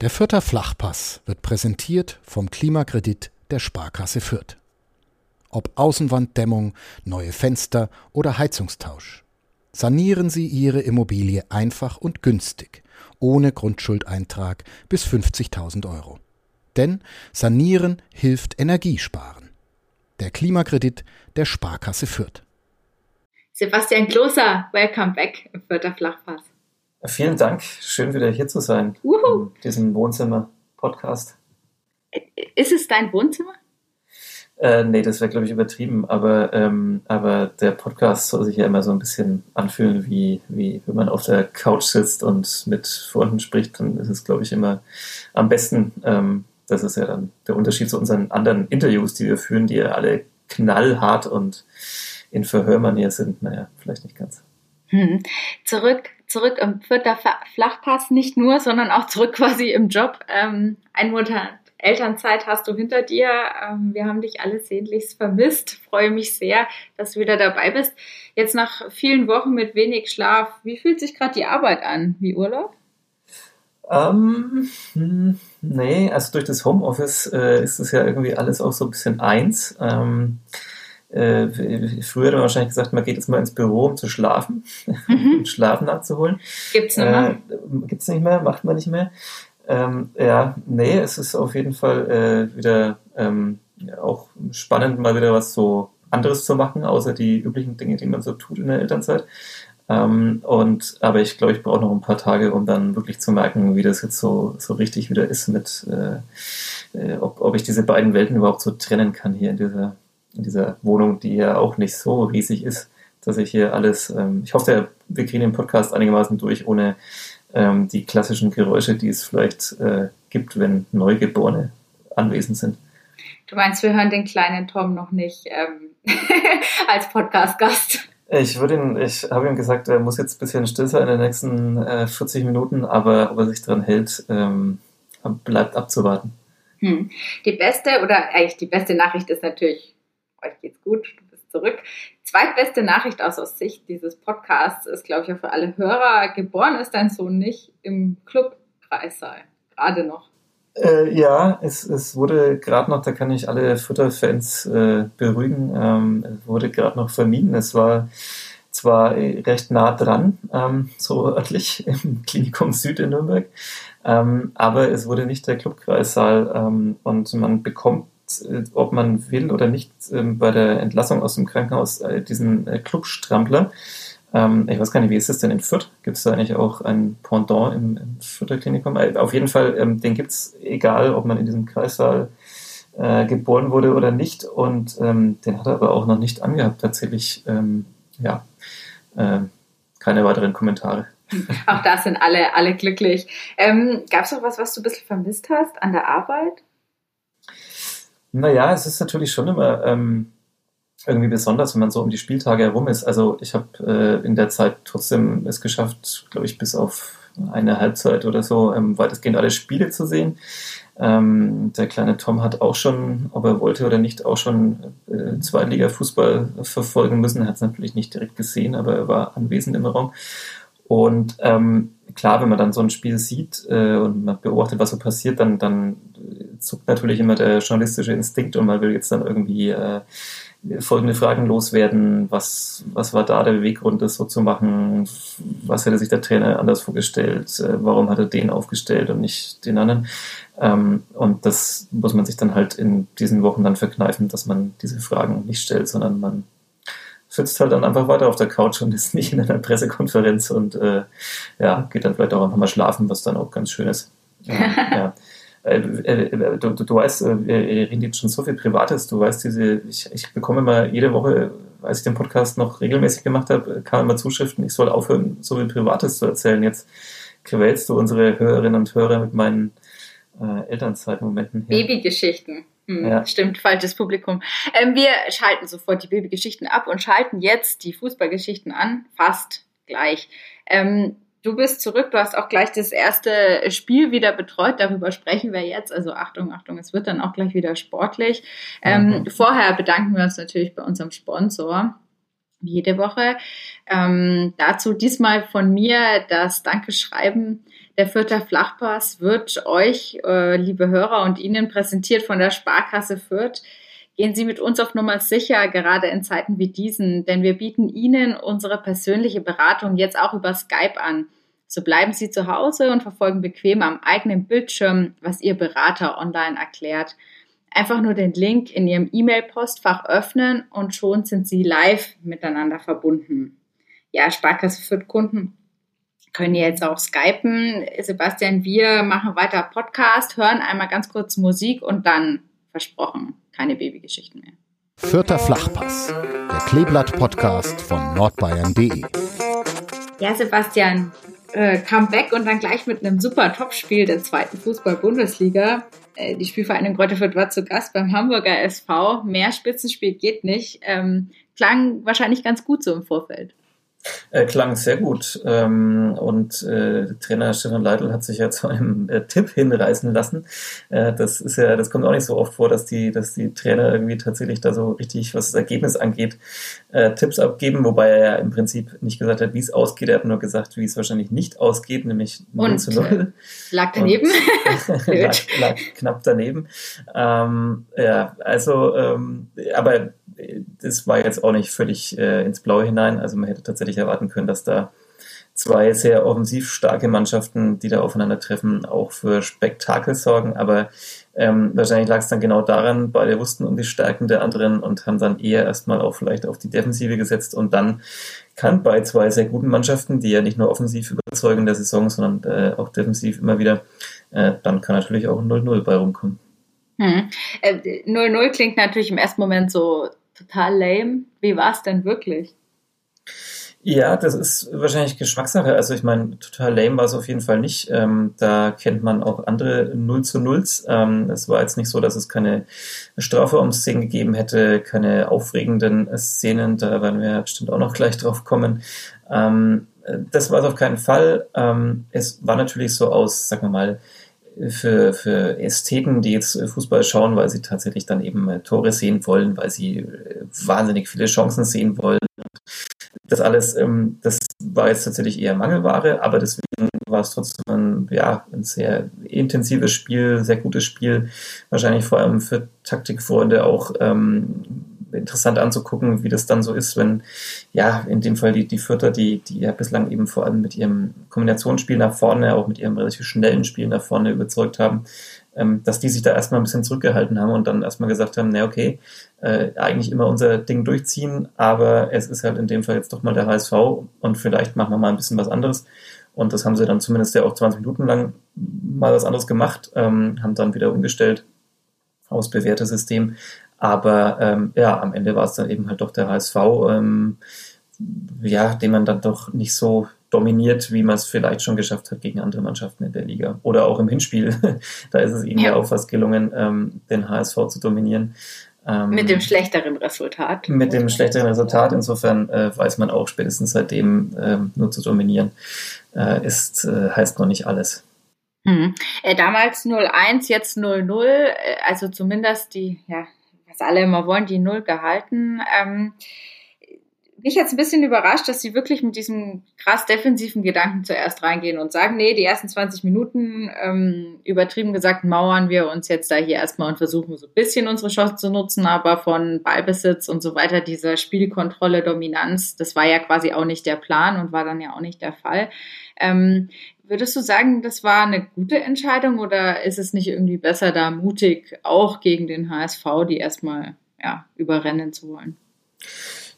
Der Fürther Flachpass wird präsentiert vom Klimakredit der Sparkasse Fürth. Ob Außenwanddämmung, neue Fenster oder Heizungstausch. Sanieren Sie Ihre Immobilie einfach und günstig, ohne Grundschuldeintrag bis 50.000 Euro. Denn Sanieren hilft Energiesparen. Der Klimakredit der Sparkasse Fürth. Sebastian Kloser, welcome back im Fürther Flachpass. Vielen Dank. Schön wieder hier zu sein. Uhu. In diesem Wohnzimmer-Podcast. Ist es dein Wohnzimmer? Äh, nee, das wäre, glaube ich, übertrieben. Aber, ähm, aber der Podcast soll sich ja immer so ein bisschen anfühlen, wie, wie wenn man auf der Couch sitzt und mit Freunden spricht. Dann ist es, glaube ich, immer am besten. Ähm, das ist ja dann der Unterschied zu unseren anderen Interviews, die wir führen, die ja alle knallhart und in Verhörmanier sind. Naja, vielleicht nicht ganz. Hm. Zurück, zurück im vierter Flachpass, nicht nur, sondern auch zurück quasi im Job. Ähm, ein Monat Elternzeit hast du hinter dir. Ähm, wir haben dich alle sehnlichst vermisst. Freue mich sehr, dass du wieder dabei bist. Jetzt nach vielen Wochen mit wenig Schlaf, wie fühlt sich gerade die Arbeit an? Wie Urlaub? Ähm, hm, nee, also durch das Homeoffice äh, ist es ja irgendwie alles auch so ein bisschen eins. Ähm, äh, früher hat man wahrscheinlich gesagt, man geht jetzt mal ins Büro, um zu schlafen, mhm. Schlafen nachzuholen. Gibt's nicht mehr? Äh, gibt's nicht mehr, macht man nicht mehr. Ähm, ja, nee, es ist auf jeden Fall äh, wieder ähm, auch spannend, mal wieder was so anderes zu machen, außer die üblichen Dinge, die man so tut in der Elternzeit. Ähm, und, aber ich glaube, ich brauche noch ein paar Tage, um dann wirklich zu merken, wie das jetzt so, so richtig wieder ist mit, äh, äh ob, ob ich diese beiden Welten überhaupt so trennen kann hier in dieser in dieser Wohnung, die ja auch nicht so riesig ist, dass ich hier alles, ähm, ich hoffe, wir kriegen den Podcast einigermaßen durch, ohne ähm, die klassischen Geräusche, die es vielleicht äh, gibt, wenn Neugeborene anwesend sind. Du meinst, wir hören den kleinen Tom noch nicht ähm, als Podcast-Gast? Ich würde ihn, ich habe ihm gesagt, er muss jetzt ein bisschen still sein in den nächsten äh, 40 Minuten, aber ob er sich daran hält, ähm, bleibt abzuwarten. Hm. Die beste oder eigentlich die beste Nachricht ist natürlich euch geht's gut, du bist zurück. Zweitbeste Nachricht aus, aus Sicht dieses Podcasts ist, glaube ich, auch für alle Hörer, geboren ist dein Sohn nicht im Clubkreissaal, gerade noch. Äh, ja, es, es wurde gerade noch, da kann ich alle Futterfans äh, beruhigen, ähm, es wurde gerade noch vermieden. Es war zwar recht nah dran, ähm, so örtlich im Klinikum Süd in Nürnberg, ähm, aber es wurde nicht der Clubkreissaal ähm, und man bekommt äh, ob man will oder nicht, ähm, bei der Entlassung aus dem Krankenhaus äh, diesen äh, Clubstrampler. Ähm, ich weiß gar nicht, wie ist das denn in Fürth? Gibt es da eigentlich auch ein Pendant im, im Fürther Klinikum? Auf jeden Fall, ähm, den gibt es, egal ob man in diesem Kreissaal äh, geboren wurde oder nicht. Und den hat er aber auch noch nicht angehabt, tatsächlich. Ja, äh, keine weiteren Kommentare. Auch da sind alle, alle glücklich. Ähm, Gab es noch was, was du ein bisschen vermisst hast an der Arbeit? Naja, es ist natürlich schon immer ähm, irgendwie besonders, wenn man so um die Spieltage herum ist. Also ich habe äh, in der Zeit trotzdem es geschafft, glaube ich, bis auf eine Halbzeit oder so ähm, weitestgehend alle Spiele zu sehen. Ähm, der kleine Tom hat auch schon, ob er wollte oder nicht, auch schon äh, Zweitliga-Fußball verfolgen müssen. Er hat es natürlich nicht direkt gesehen, aber er war anwesend im Raum. Und ähm, klar, wenn man dann so ein Spiel sieht äh, und man beobachtet, was so passiert, dann, dann zuckt natürlich immer der journalistische Instinkt und man will jetzt dann irgendwie äh, folgende Fragen loswerden. Was, was war da der Beweggrund, das so zu machen? Was hätte sich der Trainer anders vorgestellt? Äh, warum hat er den aufgestellt und nicht den anderen? Ähm, und das muss man sich dann halt in diesen Wochen dann verkneifen, dass man diese Fragen nicht stellt, sondern man sitzt halt dann einfach weiter auf der Couch und ist nicht in einer Pressekonferenz und äh, ja, geht dann vielleicht auch einfach mal schlafen, was dann auch ganz schön ist. ja. Äh, äh, du, du, weißt, äh, wir reden jetzt schon so viel Privates, du weißt, diese, ich, ich bekomme immer jede Woche, als ich den Podcast noch regelmäßig gemacht habe, kamen immer Zuschriften, ich soll aufhören, so viel Privates zu erzählen. Jetzt quälst du unsere Hörerinnen und Hörer mit meinen äh, Elternzeitmomenten. Babygeschichten. Hm, ja. Stimmt, falsches Publikum. Ähm, wir schalten sofort die Babygeschichten ab und schalten jetzt die Fußballgeschichten an, fast gleich. Ähm, du bist zurück, du hast auch gleich das erste Spiel wieder betreut, darüber sprechen wir jetzt. Also Achtung, Achtung, es wird dann auch gleich wieder sportlich. Ähm, mhm. Vorher bedanken wir uns natürlich bei unserem Sponsor jede Woche. Ähm, dazu diesmal von mir das Dankeschreiben Der Fürther Flachpass wird euch, äh, liebe Hörer, und Ihnen präsentiert von der Sparkasse Fürth. Gehen Sie mit uns auf Nummer sicher, gerade in Zeiten wie diesen, denn wir bieten Ihnen unsere persönliche Beratung jetzt auch über Skype an. So bleiben Sie zu Hause und verfolgen bequem am eigenen Bildschirm, was Ihr Berater online erklärt. Einfach nur den Link in Ihrem E-Mail-Postfach öffnen und schon sind Sie live miteinander verbunden. Ja, Sparkasse Fürth Kunden können jetzt auch skypen. Sebastian, wir machen weiter Podcast, hören einmal ganz kurz Musik und dann, versprochen, keine Babygeschichten mehr. Vierter Flachpass, der Kleeblatt-Podcast von nordbayern.de. Ja, Sebastian, äh, Comeback und dann gleich mit einem super Topspiel der zweiten Fußball-Bundesliga. Äh, die Spielvereinigung Greuther Fürth war zu Gast beim Hamburger SV. Mehr Spitzenspiel geht nicht. Ähm, klang wahrscheinlich ganz gut so im Vorfeld. Äh, klang sehr gut. Ähm, und äh, Trainer Stefan Leitl hat sich ja zu einem äh, Tipp hinreißen lassen. Äh, das ist ja, das kommt auch nicht so oft vor, dass die, dass die Trainer irgendwie tatsächlich da so richtig, was das Ergebnis angeht, äh, Tipps abgeben, wobei er ja im Prinzip nicht gesagt hat, wie es ausgeht. Er hat nur gesagt, wie es wahrscheinlich nicht ausgeht, nämlich 0 zu 0. Äh, lag daneben. lag, lag, knapp daneben. Ähm, ja, also, ähm, aber das war jetzt auch nicht völlig äh, ins Blaue hinein. Also man hätte tatsächlich erwarten können, dass da zwei sehr offensiv starke Mannschaften, die da aufeinandertreffen, auch für Spektakel sorgen. Aber ähm, wahrscheinlich lag es dann genau daran, beide wussten um die Stärken der anderen und haben dann eher erstmal auch vielleicht auf die Defensive gesetzt und dann kann bei zwei sehr guten Mannschaften, die ja nicht nur offensiv überzeugen in der Saison, sondern äh, auch defensiv immer wieder, äh, dann kann natürlich auch ein 0-0 bei rumkommen. Hm. 0-0 äh, klingt natürlich im ersten Moment so total lame. Wie war es denn wirklich? Ja, das ist wahrscheinlich Geschmackssache. Also ich meine, total lame war es auf jeden Fall nicht. Ähm, da kennt man auch andere 0 zu 0. Ähm, es war jetzt nicht so, dass es keine Strafraum-Szenen gegeben hätte, keine aufregenden Szenen. Da werden wir bestimmt auch noch gleich drauf kommen. Ähm, das war es auf keinen Fall. Ähm, es war natürlich so aus, sagen wir mal, für, für Ästheten, die jetzt Fußball schauen, weil sie tatsächlich dann eben äh, Tore sehen wollen, weil sie äh, wahnsinnig viele Chancen sehen wollen. Das alles, ähm, das war jetzt tatsächlich eher Mangelware, aber deswegen war es trotzdem ein, ja, ein sehr intensives Spiel, sehr gutes Spiel. Wahrscheinlich vor allem für Taktikfreunde auch ähm, interessant anzugucken, wie das dann so ist, wenn, ja, in dem Fall die, die Vierter, die, die ja bislang eben vor allem mit ihrem Kombinationsspiel nach vorne, auch mit ihrem relativ schnellen Spiel nach vorne überzeugt haben, ähm, dass die sich da erstmal ein bisschen zurückgehalten haben und dann erstmal gesagt haben, na okay, äh, eigentlich immer unser Ding durchziehen, aber es ist halt in dem Fall jetzt doch mal der HSV und vielleicht machen wir mal ein bisschen was anderes. Und das haben sie dann zumindest ja auch 20 Minuten lang mal was anderes gemacht, ähm, haben dann wieder umgestellt aus bewährtes System. Aber ähm, ja, am Ende war es dann eben halt doch der HSV, ähm, ja, den man dann doch nicht so dominiert, wie man es vielleicht schon geschafft hat gegen andere Mannschaften in der Liga. Oder auch im Hinspiel. da ist es ihnen ja, ja auch fast gelungen, ähm, den HSV zu dominieren. Ähm, mit dem schlechteren Resultat. Mit dem schlechteren Resultat. Insofern äh, weiß man auch spätestens seitdem äh, nur zu dominieren äh, ist, äh, heißt noch nicht alles. Hm. Äh, damals 0-1, jetzt 0-0, äh, also zumindest die, ja, was alle immer wollen, die Null gehalten. Ähm, mich jetzt ein bisschen überrascht, dass sie wirklich mit diesem krass defensiven Gedanken zuerst reingehen und sagen, nee, die ersten 20 Minuten, ähm, übertrieben gesagt, mauern wir uns jetzt da hier erstmal und versuchen so ein bisschen unsere Chance zu nutzen, aber von Ballbesitz und so weiter, dieser Spielkontrolle, Dominanz, das war ja quasi auch nicht der Plan und war dann ja auch nicht der Fall. Ähm, Würdest du sagen, das war eine gute Entscheidung oder ist es nicht irgendwie besser, da mutig auch gegen den HSV, die erstmal ja, überrennen zu wollen?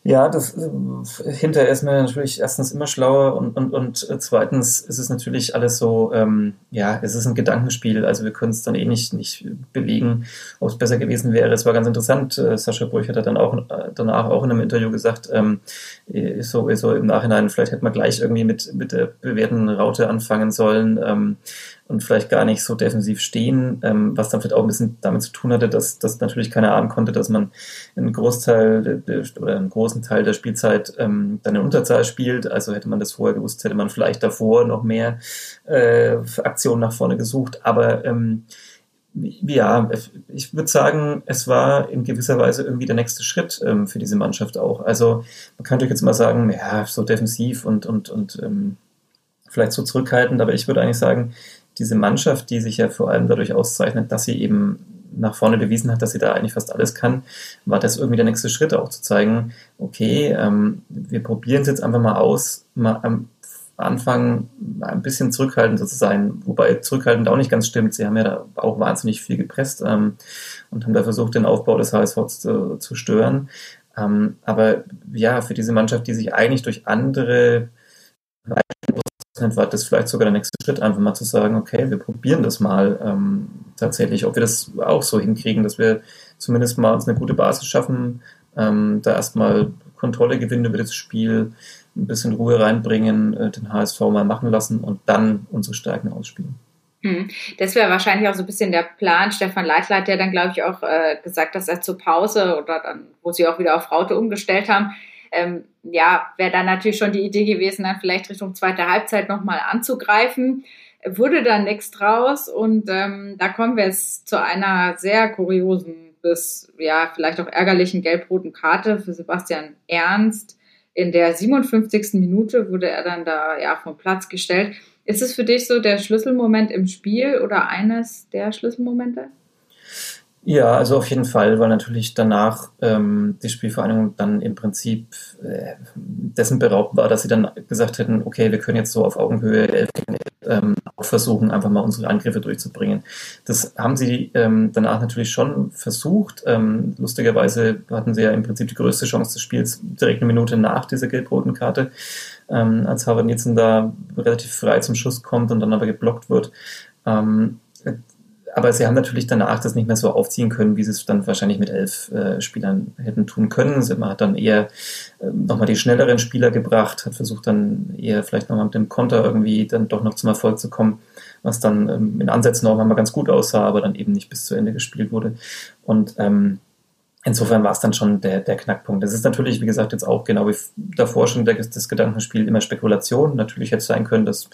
Ja, das äh, hinterher ist man natürlich erstens immer schlauer und, und, und äh, zweitens ist es natürlich alles so, ähm, ja, es ist ein Gedankenspiel, also wir können es dann eh nicht, nicht belegen, ob es besser gewesen wäre. Es war ganz interessant, äh, Sascha Burch hat dann auch äh, danach auch in einem Interview gesagt, ähm, äh, so, so im Nachhinein, vielleicht hätte man gleich irgendwie mit, mit der bewährten Raute anfangen sollen. Ähm, und vielleicht gar nicht so defensiv stehen, ähm, was dann vielleicht auch ein bisschen damit zu tun hatte, dass, dass natürlich keiner ahnen konnte, dass man einen Großteil oder einen großen Teil der Spielzeit ähm, dann in Unterzahl spielt. Also hätte man das vorher gewusst, hätte man vielleicht davor noch mehr äh, Aktionen nach vorne gesucht. Aber ähm, ja, ich würde sagen, es war in gewisser Weise irgendwie der nächste Schritt ähm, für diese Mannschaft auch. Also man könnte jetzt mal sagen, ja, so defensiv und, und, und ähm, vielleicht zu zurückhaltend, aber ich würde eigentlich sagen, diese Mannschaft, die sich ja vor allem dadurch auszeichnet, dass sie eben nach vorne bewiesen hat, dass sie da eigentlich fast alles kann, war das irgendwie der nächste Schritt auch zu zeigen, okay, ähm, wir probieren es jetzt einfach mal aus, mal am Anfang ein bisschen zurückhaltend zu sein, wobei zurückhaltend auch nicht ganz stimmt. Sie haben ja da auch wahnsinnig viel gepresst ähm, und haben da versucht, den Aufbau des HSV zu, zu stören. Ähm, aber ja, für diese Mannschaft, die sich eigentlich durch andere war das vielleicht sogar der nächste Schritt, einfach mal zu sagen, okay, wir probieren das mal ähm, tatsächlich, ob wir das auch so hinkriegen, dass wir zumindest mal uns eine gute Basis schaffen, ähm, da erstmal Kontrolle gewinnen über das Spiel, ein bisschen Ruhe reinbringen, äh, den HSV mal machen lassen und dann unsere Stärken ausspielen. Hm. Das wäre wahrscheinlich auch so ein bisschen der Plan. Stefan Leitler hat ja dann, glaube ich, auch äh, gesagt, dass er zur Pause oder dann, wo sie auch wieder auf Raute umgestellt haben, ähm, ja, wäre dann natürlich schon die Idee gewesen, dann vielleicht Richtung zweite Halbzeit nochmal anzugreifen. Wurde dann nichts draus und ähm, da kommen wir jetzt zu einer sehr kuriosen bis ja vielleicht auch ärgerlichen gelb-roten Karte für Sebastian Ernst. In der 57. Minute wurde er dann da ja vom Platz gestellt. Ist es für dich so der Schlüsselmoment im Spiel oder eines der Schlüsselmomente? Ja, also auf jeden Fall, weil natürlich danach ähm, die Spielvereinigung dann im Prinzip äh, dessen beraubt war, dass sie dann gesagt hätten, okay, wir können jetzt so auf Augenhöhe ähm, auch versuchen, einfach mal unsere Angriffe durchzubringen. Das haben sie ähm, danach natürlich schon versucht. Ähm, lustigerweise hatten sie ja im Prinzip die größte Chance des Spiels direkt eine Minute nach dieser gelb-roten Karte, ähm, als Harvard Nielsen da relativ frei zum Schuss kommt und dann aber geblockt wird. Ähm, aber sie haben natürlich danach das nicht mehr so aufziehen können, wie sie es dann wahrscheinlich mit elf äh, Spielern hätten tun können. Man hat dann eher äh, nochmal die schnelleren Spieler gebracht, hat versucht dann eher vielleicht nochmal mit dem Konter irgendwie dann doch noch zum Erfolg zu kommen, was dann ähm, in Ansätzen auch mal ganz gut aussah, aber dann eben nicht bis zu Ende gespielt wurde. Und ähm, Insofern war es dann schon der, der Knackpunkt. Das ist natürlich, wie gesagt, jetzt auch genau wie davor schon das Gedankenspiel immer Spekulation. Natürlich hätte es sein können, dass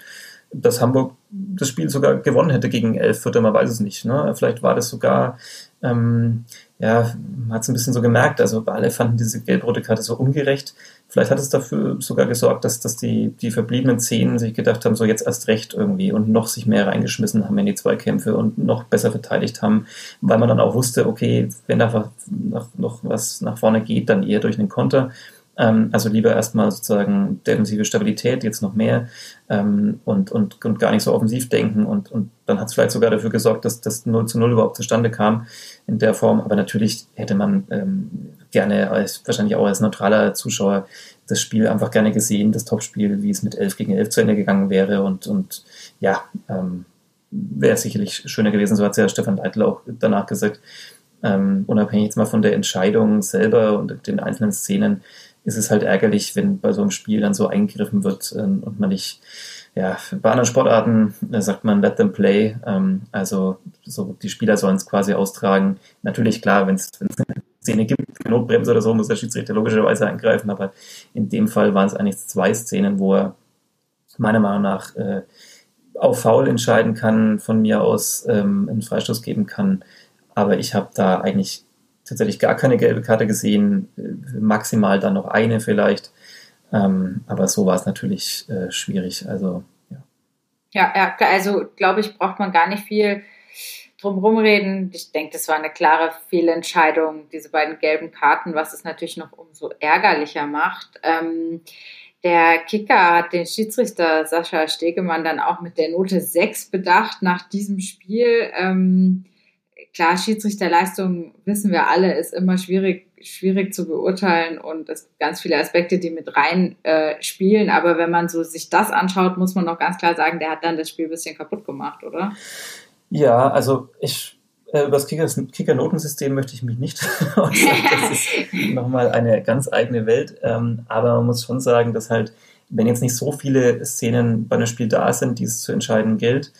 dass Hamburg das Spiel sogar gewonnen hätte gegen Elfviertel, man weiß es nicht. Ne? Vielleicht war das sogar, ähm, ja, man hat es ein bisschen so gemerkt, also alle fanden diese gelb-rote Karte so ungerecht. Vielleicht hat es dafür sogar gesorgt, dass, dass die, die verbliebenen Zehn sich gedacht haben, so jetzt erst recht irgendwie und noch sich mehr reingeschmissen haben in die Zweikämpfe und noch besser verteidigt haben, weil man dann auch wusste, okay, wenn da noch, noch was nach vorne geht, dann eher durch einen Konter. Ähm, also lieber erstmal sozusagen defensive Stabilität, jetzt noch mehr ähm, und, und, und gar nicht so offensiv denken. Und, und dann hat es vielleicht sogar dafür gesorgt, dass das 0 zu 0 überhaupt zustande kam in der Form. Aber natürlich hätte man ähm, gerne, als, wahrscheinlich auch als neutraler Zuschauer, das Spiel einfach gerne gesehen, das Topspiel, wie es mit 11 gegen 11 zu Ende gegangen wäre. Und, und ja, ähm, wäre sicherlich schöner gewesen, so hat es ja Stefan Leitl auch danach gesagt. Ähm, unabhängig jetzt mal von der Entscheidung selber und den einzelnen Szenen, ist es halt ärgerlich, wenn bei so einem Spiel dann so eingegriffen wird ähm, und man nicht, ja, bei anderen Sportarten da sagt man let them play, ähm, also so die Spieler sollen es quasi austragen. Natürlich klar, wenn es Szene gibt, Notbremse oder so, muss der Schiedsrichter logischerweise eingreifen, aber in dem Fall waren es eigentlich zwei Szenen, wo er meiner Meinung nach äh, auf Foul entscheiden kann, von mir aus ähm, einen Freistoß geben kann. Aber ich habe da eigentlich tatsächlich gar keine gelbe Karte gesehen, äh, maximal dann noch eine vielleicht. Ähm, aber so war es natürlich äh, schwierig. Also ja. Ja, ja also glaube ich, braucht man gar nicht viel drum reden. Ich denke, das war eine klare Fehlentscheidung, diese beiden gelben Karten, was es natürlich noch umso ärgerlicher macht. Ähm, der Kicker hat den Schiedsrichter Sascha Stegemann dann auch mit der Note 6 bedacht nach diesem Spiel. Ähm, klar, Schiedsrichterleistung, wissen wir alle, ist immer schwierig, schwierig zu beurteilen und es gibt ganz viele Aspekte, die mit rein äh, spielen. Aber wenn man so sich das anschaut, muss man noch ganz klar sagen, der hat dann das Spiel ein bisschen kaputt gemacht, oder? Ja, also ich äh, über das Kicker-Notensystem möchte ich mich nicht äußern. Das ist nochmal eine ganz eigene Welt. Ähm, aber man muss schon sagen, dass halt, wenn jetzt nicht so viele Szenen bei einem Spiel da sind, die es zu entscheiden gilt,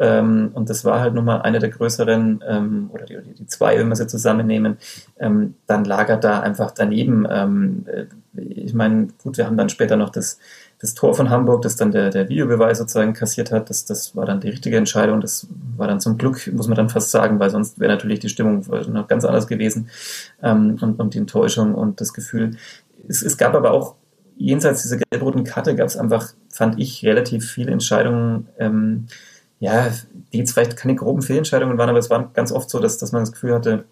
ähm, und das war halt nun mal eine der größeren, ähm, oder die, die, zwei, wenn wir sie zusammennehmen, ähm, dann lagert da einfach daneben. Ähm, äh, ich meine, gut, wir haben dann später noch das, das Tor von Hamburg, das dann der, der Videobeweis sozusagen kassiert hat. Das, das war dann die richtige Entscheidung. Das war dann zum Glück, muss man dann fast sagen, weil sonst wäre natürlich die Stimmung noch ganz anders gewesen ähm, und, und die Enttäuschung und das Gefühl. Es, es gab aber auch jenseits dieser gelb-roten Karte gab es einfach, fand ich, relativ viele Entscheidungen, ähm, ja, die jetzt vielleicht keine groben Fehlentscheidungen waren, aber es war ganz oft so, dass, dass man das Gefühl hatte,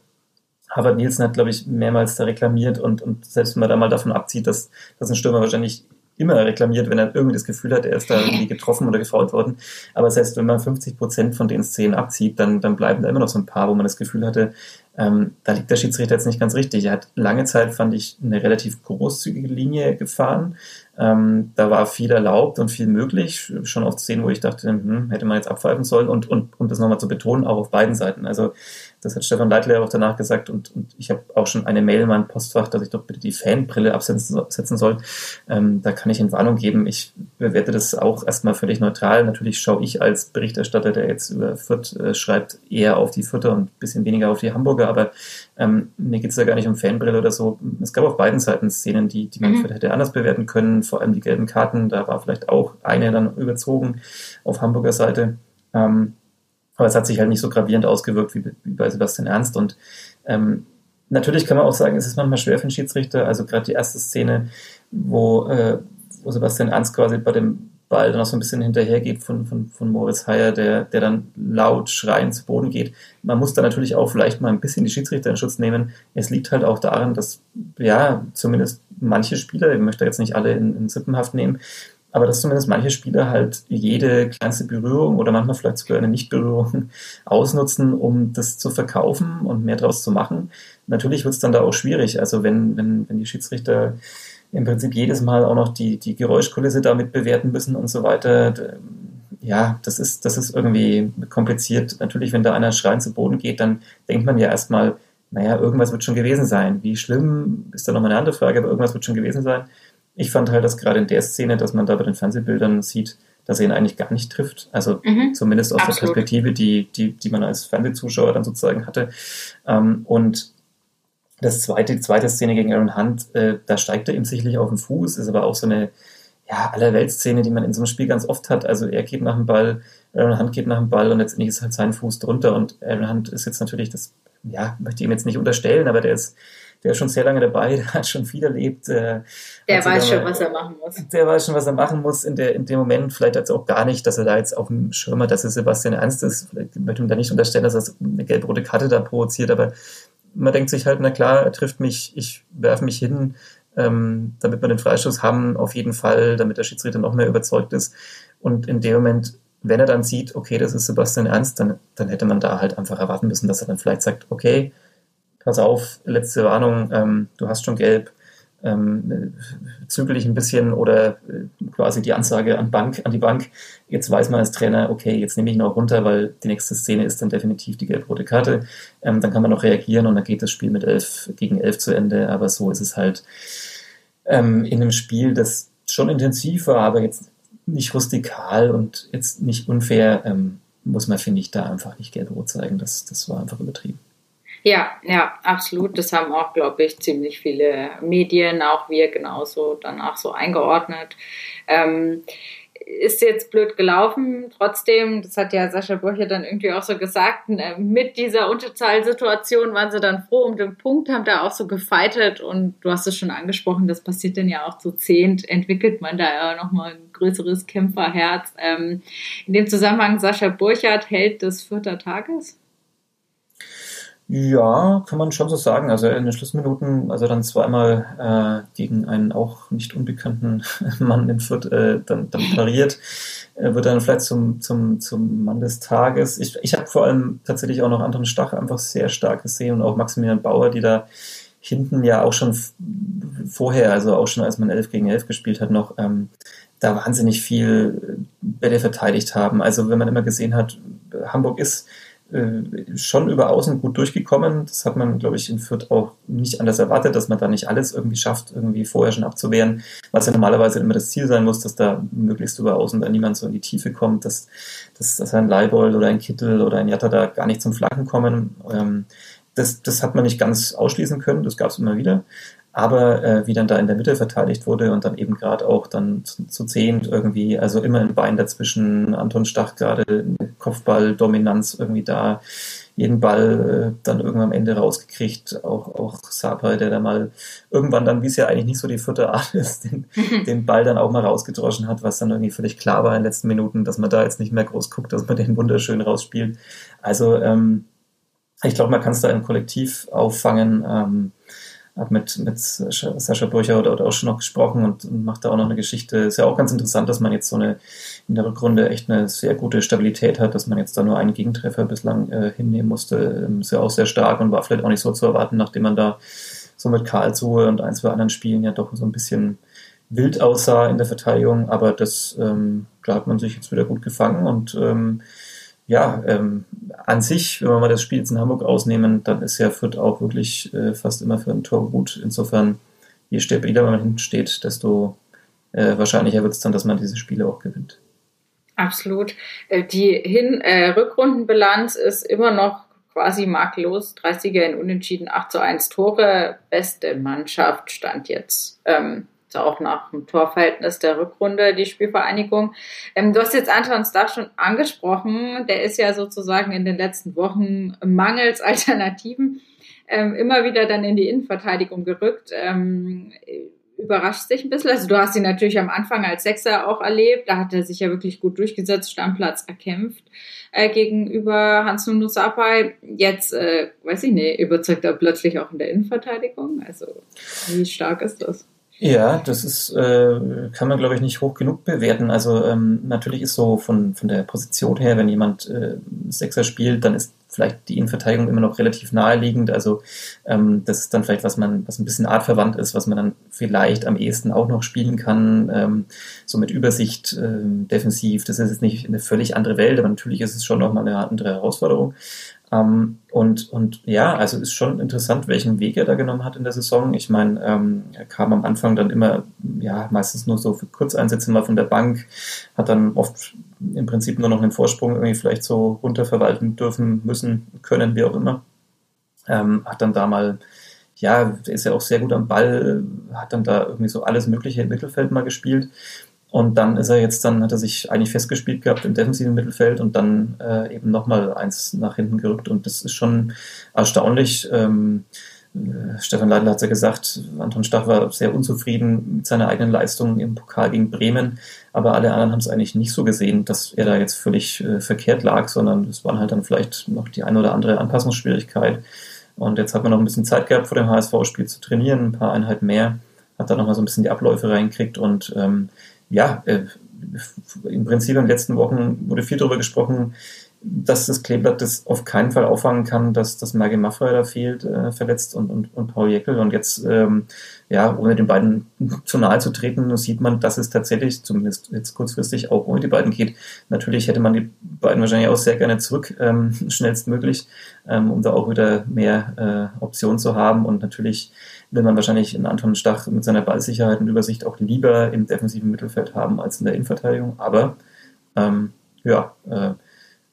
Harvard Nielsen hat, glaube ich, mehrmals da reklamiert und, und selbst wenn man da mal davon abzieht, dass, dass ein Stürmer wahrscheinlich immer reklamiert, wenn er irgendwie das Gefühl hat, er ist da irgendwie getroffen oder gefault worden. Aber selbst wenn man 50 Prozent von den Szenen abzieht, dann, dann bleiben da immer noch so ein paar, wo man das Gefühl hatte, ähm, da liegt der Schiedsrichter jetzt nicht ganz richtig. Er hat lange Zeit, fand ich, eine relativ großzügige Linie gefahren. Ähm, da war viel erlaubt und viel möglich. Schon auf Szenen, wo ich dachte, hm, hätte man jetzt abpfeifen sollen. Und, und um das nochmal zu betonen, auch auf beiden Seiten. Also das hat Stefan Leitler auch danach gesagt. Und, und ich habe auch schon eine Mail in meinem Postfach, dass ich doch bitte die Fanbrille absetzen soll. Ähm, da kann ich in Warnung geben. Ich bewerte das auch erstmal völlig neutral. Natürlich schaue ich als Berichterstatter, der jetzt über Fürth äh, schreibt, eher auf die Fürther und ein bisschen weniger auf die Hamburger. Aber ähm, mir geht es da gar nicht um Fanbrille oder so. Es gab auf beiden Seiten Szenen, die, die man mhm. hätte anders bewerten können vor allem die gelben Karten, da war vielleicht auch eine dann überzogen auf Hamburger Seite. Ähm, aber es hat sich halt nicht so gravierend ausgewirkt wie, wie bei Sebastian Ernst. Und ähm, natürlich kann man auch sagen, es ist manchmal schwer für einen Schiedsrichter. Also gerade die erste Szene, wo, äh, wo Sebastian Ernst quasi bei dem Ball dann auch so ein bisschen hinterhergeht von, von, von Moritz Heyer, der, der dann laut schreiend zu Boden geht. Man muss da natürlich auch vielleicht mal ein bisschen die Schiedsrichter in Schutz nehmen. Es liegt halt auch daran, dass, ja, zumindest manche Spieler, ich möchte jetzt nicht alle in, in Sippenhaft nehmen, aber dass zumindest manche Spieler halt jede kleinste Berührung oder manchmal vielleicht sogar eine Nichtberührung ausnutzen, um das zu verkaufen und mehr draus zu machen. Natürlich wird es dann da auch schwierig. Also wenn, wenn, wenn die Schiedsrichter im Prinzip jedes Mal auch noch die, die Geräuschkulisse damit bewerten müssen und so weiter. Ja, das ist, das ist irgendwie kompliziert. Natürlich, wenn da einer schreien zu Boden geht, dann denkt man ja erstmal, naja, irgendwas wird schon gewesen sein. Wie schlimm, ist da nochmal eine andere Frage, aber irgendwas wird schon gewesen sein. Ich fand halt, dass gerade in der Szene, dass man da bei den Fernsehbildern sieht, dass er ihn eigentlich gar nicht trifft. Also mhm, zumindest aus absolut. der Perspektive, die, die, die man als Fernsehzuschauer dann sozusagen hatte. Ähm, und das zweite, die zweite Szene gegen Aaron Hunt, äh, da steigt er ihm sicherlich auf den Fuß, ist aber auch so eine ja, Allerweltsszene, die man in so einem Spiel ganz oft hat. Also er geht nach dem Ball, Aaron Hunt geht nach dem Ball und letztendlich ist halt sein Fuß drunter und Aaron Hunt ist jetzt natürlich das, ja, möchte ich ihm jetzt nicht unterstellen, aber der ist, der ist schon sehr lange dabei, der hat schon viel erlebt. Äh, der weiß schon, was er machen muss. Der weiß schon, was er machen muss in, der, in dem Moment. Vielleicht jetzt auch gar nicht, dass er da jetzt auf dem Schirm hat, dass es Sebastian Ernst ist. Vielleicht möchte man da nicht unterstellen, dass er eine gelb-rote Karte da provoziert, aber man denkt sich halt, na klar, er trifft mich, ich werfe mich hin, ähm, damit wir den Freistoß haben, auf jeden Fall, damit der Schiedsrichter noch mehr überzeugt ist. Und in dem Moment, wenn er dann sieht, okay, das ist Sebastian Ernst, dann, dann hätte man da halt einfach erwarten müssen, dass er dann vielleicht sagt, okay, pass auf, letzte Warnung, ähm, du hast schon gelb, ähm, zügel ich ein bisschen oder äh, quasi die Ansage an, Bank, an die Bank, jetzt weiß man als Trainer, okay, jetzt nehme ich auch runter, weil die nächste Szene ist dann definitiv die gelb-rote Karte. Ähm, dann kann man noch reagieren und dann geht das Spiel mit 11 gegen 11 zu Ende. Aber so ist es halt ähm, in einem Spiel, das schon intensiv war, aber jetzt nicht rustikal und jetzt nicht unfair, ähm, muss man, finde ich, da einfach nicht gelb-rot zeigen. Das, das war einfach übertrieben. Ja, ja, absolut. Das haben auch, glaube ich, ziemlich viele Medien, auch wir genauso danach so eingeordnet. Ähm, ist jetzt blöd gelaufen. Trotzdem, das hat ja Sascha Burcher dann irgendwie auch so gesagt, äh, mit dieser Unterzahlsituation waren sie dann froh um den Punkt, haben da auch so gefeitet und du hast es schon angesprochen, das passiert dann ja auch zu zehnt, entwickelt man da ja nochmal ein größeres Kämpferherz. Ähm, in dem Zusammenhang, Sascha Burchardt hält des vierter Tages? Ja, kann man schon so sagen. Also in den Schlussminuten, also dann zweimal äh, gegen einen auch nicht unbekannten Mann in Fürth äh, dann, dann pariert, äh, wird dann vielleicht zum, zum, zum Mann des Tages. Ich, ich habe vor allem tatsächlich auch noch anderen Stach einfach sehr stark gesehen und auch Maximilian Bauer, die da hinten ja auch schon vorher, also auch schon als man 11 gegen 11 gespielt hat, noch ähm, da wahnsinnig viel Bälle verteidigt haben. Also wenn man immer gesehen hat, Hamburg ist äh, schon über außen gut durchgekommen. Das hat man, glaube ich, in Fürth auch nicht anders erwartet, dass man da nicht alles irgendwie schafft, irgendwie vorher schon abzuwehren, was ja normalerweise immer das Ziel sein muss, dass da möglichst über außen da niemand so in die Tiefe kommt, dass, dass, dass ein Leibold oder ein Kittel oder ein Jatta da gar nicht zum Flanken kommen. Ähm, das, das hat man nicht ganz ausschließen können, das gab es immer wieder. Aber äh, wie dann da in der Mitte verteidigt wurde und dann eben gerade auch dann zu, zu zehnt irgendwie, also immer ein Bein dazwischen, Anton Stach gerade Kopfball-Dominanz irgendwie da, jeden Ball äh, dann irgendwann am Ende rausgekriegt, auch, auch Sapai, der da mal irgendwann dann, wie es ja eigentlich nicht so die vierte Art ist, den, den Ball dann auch mal rausgedroschen hat, was dann irgendwie völlig klar war in den letzten Minuten, dass man da jetzt nicht mehr groß guckt, dass man den wunderschön rausspielt. Also ähm, ich glaube, man kann es da im Kollektiv auffangen. Ähm, habe mit, mit Sascha Burcher oder, oder auch schon noch gesprochen und, und macht da auch noch eine Geschichte. Ist ja auch ganz interessant, dass man jetzt so eine in der Rückrunde echt eine sehr gute Stabilität hat, dass man jetzt da nur einen Gegentreffer bislang äh, hinnehmen musste. Ähm, ist ja auch sehr stark und war vielleicht auch nicht so zu erwarten, nachdem man da so mit Karlsruhe und ein, zwei anderen Spielen ja doch so ein bisschen wild aussah in der Verteidigung. Aber das, ähm, da hat man sich jetzt wieder gut gefangen und ähm, ja, ähm, an sich, wenn wir mal das Spiel jetzt in Hamburg ausnehmen, dann ist ja Fürth auch wirklich äh, fast immer für ein Tor gut. Insofern, je stabiler man hinten steht, desto äh, wahrscheinlicher wird es dann, dass man diese Spiele auch gewinnt. Absolut. Äh, die Hin äh, Rückrundenbilanz ist immer noch quasi makellos. 30er in Unentschieden, 8 zu 1 Tore. Beste Mannschaft stand jetzt. Ähm, auch nach dem Torverhältnis der Rückrunde die Spielvereinigung. Ähm, du hast jetzt Anton Stach schon angesprochen. Der ist ja sozusagen in den letzten Wochen mangels Alternativen ähm, immer wieder dann in die Innenverteidigung gerückt. Ähm, überrascht sich ein bisschen. Also du hast ihn natürlich am Anfang als Sechser auch erlebt. Da hat er sich ja wirklich gut durchgesetzt, Stammplatz erkämpft äh, gegenüber Hans Nuno Sapai. Jetzt, äh, weiß ich nicht, überzeugt er plötzlich auch in der Innenverteidigung. Also wie stark ist das? Ja, das ist, äh, kann man glaube ich nicht hoch genug bewerten. Also ähm, natürlich ist so von, von der Position her, wenn jemand äh, Sechser spielt, dann ist vielleicht die Innenverteidigung immer noch relativ naheliegend. Also ähm, das ist dann vielleicht, was man, was ein bisschen artverwandt ist, was man dann vielleicht am ehesten auch noch spielen kann. Ähm, so mit Übersicht äh, defensiv. Das ist jetzt nicht eine völlig andere Welt, aber natürlich ist es schon nochmal eine andere Herausforderung. Ähm, und, und ja, also ist schon interessant, welchen Weg er da genommen hat in der Saison. Ich meine, ähm, er kam am Anfang dann immer, ja, meistens nur so für Kurzeinsätze mal von der Bank, hat dann oft im Prinzip nur noch einen Vorsprung irgendwie vielleicht so runterverwalten dürfen, müssen, können, wie auch immer. Ähm, hat dann da mal, ja, ist ja auch sehr gut am Ball, hat dann da irgendwie so alles Mögliche im Mittelfeld mal gespielt. Und dann ist er jetzt, dann hat er sich eigentlich festgespielt gehabt im defensiven Mittelfeld und dann äh, eben nochmal eins nach hinten gerückt. Und das ist schon erstaunlich. Ähm, äh, Stefan Leitl hat ja gesagt, Anton Stach war sehr unzufrieden mit seiner eigenen Leistung im Pokal gegen Bremen, aber alle anderen haben es eigentlich nicht so gesehen, dass er da jetzt völlig äh, verkehrt lag, sondern es waren halt dann vielleicht noch die eine oder andere Anpassungsschwierigkeit. Und jetzt hat man noch ein bisschen Zeit gehabt, vor dem HSV-Spiel zu trainieren, ein paar Einheiten mehr, hat da nochmal so ein bisschen die Abläufe reingekriegt und ähm, ja, äh, im Prinzip in den letzten Wochen wurde viel darüber gesprochen, dass das Kleeblatt das auf keinen Fall auffangen kann, dass, dass Maggie Maffrey da fehlt, äh, verletzt und, und, und Paul Jeckel. Und jetzt, ähm, ja, ohne den beiden zu nahe zu treten, sieht man, dass es tatsächlich, zumindest jetzt kurzfristig, auch ohne die beiden geht. Natürlich hätte man die beiden wahrscheinlich auch sehr gerne zurück, ähm, schnellstmöglich, ähm, um da auch wieder mehr äh, Optionen zu haben. Und natürlich will man wahrscheinlich in Anton Stach mit seiner Ballsicherheit und Übersicht auch lieber im defensiven Mittelfeld haben als in der Innenverteidigung. Aber ähm, ja, äh,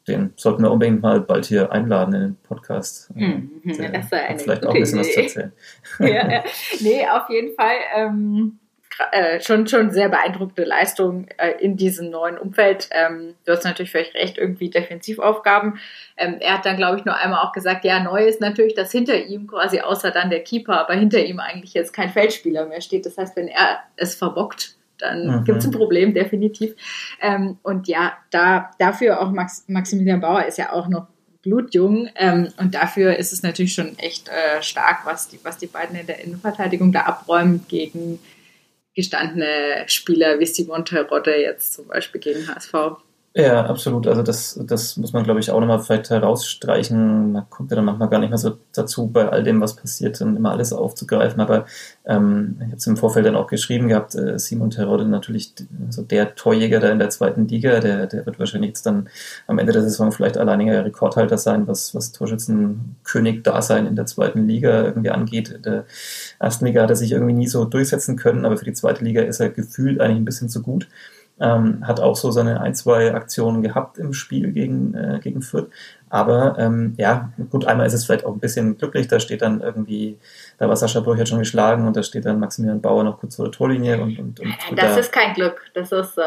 den sollten wir unbedingt mal bald hier einladen in den Podcast. Mhm, das sei eine vielleicht auch ein bisschen Idee. was zu erzählen. ja, ja. Nee, auf jeden Fall. Ähm, äh, schon, schon sehr beeindruckte Leistung äh, in diesem neuen Umfeld. Ähm, du hast natürlich völlig recht, irgendwie Defensivaufgaben. Ähm, er hat dann, glaube ich, nur einmal auch gesagt, ja, neu ist natürlich, dass hinter ihm quasi außer dann der Keeper, aber hinter ihm eigentlich jetzt kein Feldspieler mehr steht. Das heißt, wenn er es verbockt, dann mhm. gibt es ein Problem, definitiv. Ähm, und ja, da, dafür auch Max, Maximilian Bauer ist ja auch noch blutjung. Ähm, und dafür ist es natürlich schon echt äh, stark, was die, was die beiden in der Innenverteidigung da abräumen gegen gestandene Spieler wie Simon Terodde jetzt zum Beispiel gegen HSV. Ja, absolut. Also das, das muss man, glaube ich, auch nochmal vielleicht herausstreichen. Man kommt ja dann manchmal gar nicht mehr so dazu, bei all dem, was passiert, dann immer alles aufzugreifen. Aber ähm, ich habe es im Vorfeld dann auch geschrieben gehabt, äh, Simon Terodde natürlich also der Torjäger da in der zweiten Liga, der, der wird wahrscheinlich jetzt dann am Ende der Saison vielleicht alleiniger Rekordhalter sein, was, was Torschützenkönig-Dasein in der zweiten Liga irgendwie angeht. In der ersten Liga hat er sich irgendwie nie so durchsetzen können, aber für die zweite Liga ist er gefühlt eigentlich ein bisschen zu gut. Ähm, hat auch so seine ein, zwei Aktionen gehabt im Spiel gegen, äh, gegen Fürth. Aber ähm, ja, gut, einmal ist es vielleicht auch ein bisschen glücklich, da steht dann irgendwie, da war Sascha Burch schon geschlagen und da steht dann Maximilian Bauer noch kurz vor der Torlinie. Und, und, und das da, ist kein Glück, das ist. Äh,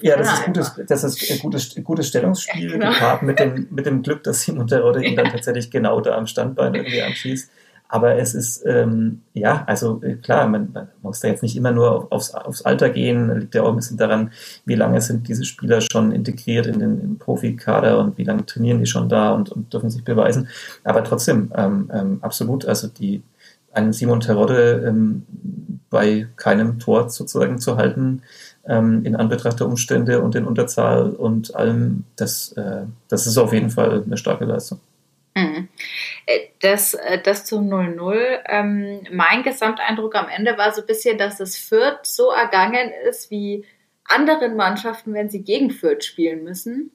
ja, das ist, gutes, das ist ein gutes, gutes Stellungsspiel, genau. gepaart mit dem, mit dem Glück, dass Simon Terodde ihn dann tatsächlich genau da am Standbein irgendwie anschießt. Aber es ist, ähm, ja, also äh, klar, man, man, muss da jetzt nicht immer nur aufs, aufs Alter gehen, liegt ja auch ein bisschen daran, wie lange sind diese Spieler schon integriert in den, den Profikader und wie lange trainieren die schon da und, und dürfen sich beweisen. Aber trotzdem, ähm, ähm, absolut, also die, einen Simon Terodde ähm, bei keinem Tor sozusagen zu halten, ähm, in Anbetracht der Umstände und in Unterzahl und allem, das, äh, das ist auf jeden Fall eine starke Leistung. Mhm. Äh, das, äh, das zu 0-0. Ähm, mein Gesamteindruck am Ende war so ein bisschen, dass es Fürth so ergangen ist wie anderen Mannschaften, wenn sie gegen Fürth spielen müssen.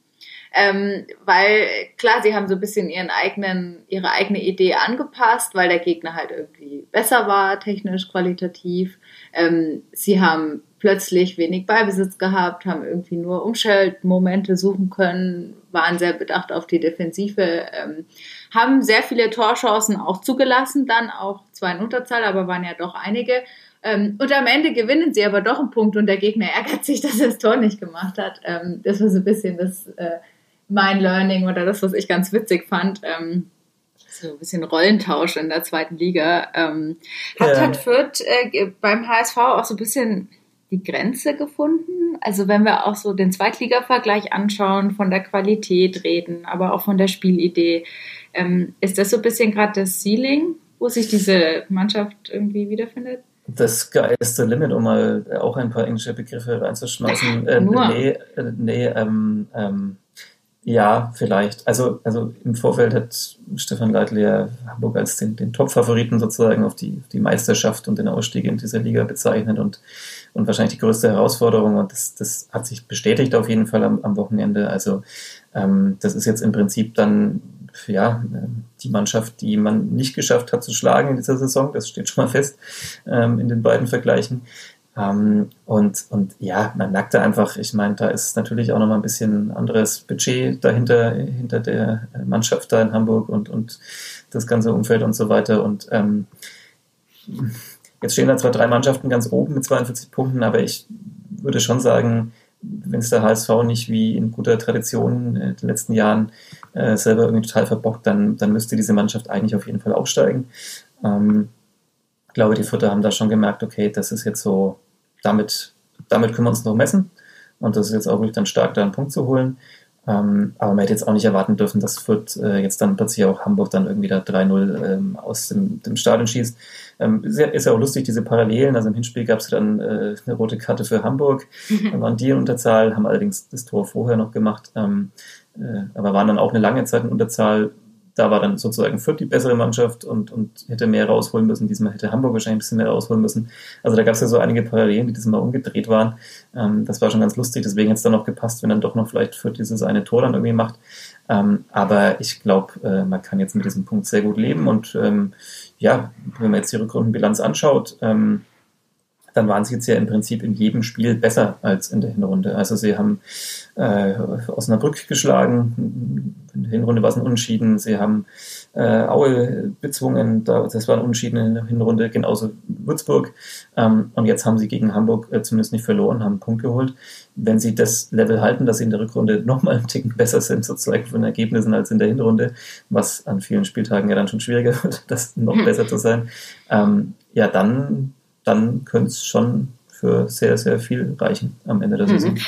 Ähm, weil klar, sie haben so ein bisschen ihren eigenen, ihre eigene Idee angepasst, weil der Gegner halt irgendwie besser war, technisch, qualitativ. Ähm, sie haben plötzlich wenig Beibesitz gehabt, haben irgendwie nur Umschaltmomente suchen können, waren sehr bedacht auf die Defensive, ähm, haben sehr viele Torchancen auch zugelassen, dann auch zwar in Unterzahl, aber waren ja doch einige. Ähm, und am Ende gewinnen sie aber doch einen Punkt und der Gegner ärgert sich, dass er das Tor nicht gemacht hat. Ähm, das war so ein bisschen das äh, mein Learning oder das, was ich ganz witzig fand. Ähm, so ein bisschen Rollentausch in der zweiten Liga. Ähm, hat, ja. hat Fürth äh, beim HSV auch so ein bisschen die Grenze gefunden? Also wenn wir auch so den Zweitliga-Vergleich anschauen, von der Qualität reden, aber auch von der Spielidee, ähm, ist das so ein bisschen gerade das Ceiling, wo sich diese Mannschaft irgendwie wiederfindet? Das Sky is the limit, um mal auch ein paar englische Begriffe reinzuschmeißen. Äh, nee, äh, nee ähm, ähm, ja, vielleicht. Also, also im Vorfeld hat Stefan Leitl ja Hamburg als den, den Top-Favoriten sozusagen auf die, auf die Meisterschaft und den Ausstieg in dieser Liga bezeichnet und, und wahrscheinlich die größte Herausforderung. Und das, das hat sich bestätigt auf jeden Fall am, am Wochenende. Also ähm, das ist jetzt im Prinzip dann ja, die Mannschaft, die man nicht geschafft hat zu schlagen in dieser Saison. Das steht schon mal fest ähm, in den beiden Vergleichen. Ähm, und, und ja, man merkt da einfach, ich meine, da ist natürlich auch nochmal ein bisschen anderes Budget dahinter, hinter der Mannschaft da in Hamburg und, und das ganze Umfeld und so weiter. Und ähm, jetzt stehen da zwar drei Mannschaften ganz oben mit 42 Punkten, aber ich würde schon sagen, wenn es der HSV nicht wie in guter Tradition in den letzten Jahren äh, selber irgendwie total verbockt, dann, dann müsste diese Mannschaft eigentlich auf jeden Fall aufsteigen. Ähm, ich glaube, die Futter haben da schon gemerkt, okay, das ist jetzt so damit, damit können wir uns noch messen. Und das ist jetzt auch wirklich dann stark, da einen Punkt zu holen. Ähm, aber man hätte jetzt auch nicht erwarten dürfen, dass Fürth äh, jetzt dann plötzlich auch Hamburg dann irgendwie da 3-0 ähm, aus dem, dem Stadion schießt. Ähm, ist, ja, ist ja auch lustig, diese Parallelen. Also im Hinspiel gab es dann äh, eine rote Karte für Hamburg. Mhm. Dann waren die in Unterzahl, haben allerdings das Tor vorher noch gemacht. Ähm, äh, aber waren dann auch eine lange Zeit in Unterzahl da war dann sozusagen Fürth die bessere Mannschaft und, und hätte mehr rausholen müssen. Diesmal hätte Hamburg wahrscheinlich ein bisschen mehr rausholen müssen. Also da gab es ja so einige Parallelen, die diesmal umgedreht waren. Ähm, das war schon ganz lustig, deswegen hätte es dann noch gepasst, wenn dann doch noch vielleicht Fürth dieses eine Tor dann irgendwie macht. Ähm, aber ich glaube, äh, man kann jetzt mit diesem Punkt sehr gut leben und ähm, ja, wenn man jetzt die Rückrundenbilanz anschaut, ähm, dann waren sie jetzt ja im Prinzip in jedem Spiel besser als in der Hinrunde. Also sie haben äh, Osnabrück geschlagen, in der Hinrunde war es ein Unentschieden, sie haben äh, Aue bezwungen, das war ein Unentschieden in der Hinrunde, genauso Würzburg. Ähm, und jetzt haben sie gegen Hamburg äh, zumindest nicht verloren, haben einen Punkt geholt. Wenn sie das Level halten, dass sie in der Rückrunde nochmal einen Ticken besser sind, sozusagen von Ergebnissen als in der Hinrunde, was an vielen Spieltagen ja dann schon schwieriger wird, das noch hm. besser zu sein, ähm, ja, dann dann könnte es schon für sehr, sehr viel reichen am Ende der mhm. Saison.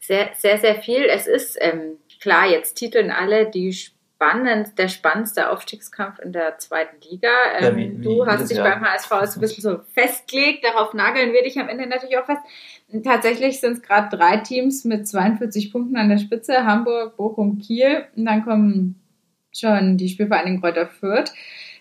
Sehr, sehr, sehr viel. Es ist ähm, klar, jetzt titeln alle die spannend, der spannendste Aufstiegskampf in der zweiten Liga. Ähm, ja, wie, wie, du hast dich Jahr. beim HSV so ein bisschen so festgelegt, darauf nageln wir dich am Ende natürlich auch fest. Tatsächlich sind es gerade drei Teams mit 42 Punkten an der Spitze, Hamburg, Bochum, Kiel und dann kommen schon die Spielvereinigung Kräuter Fürth.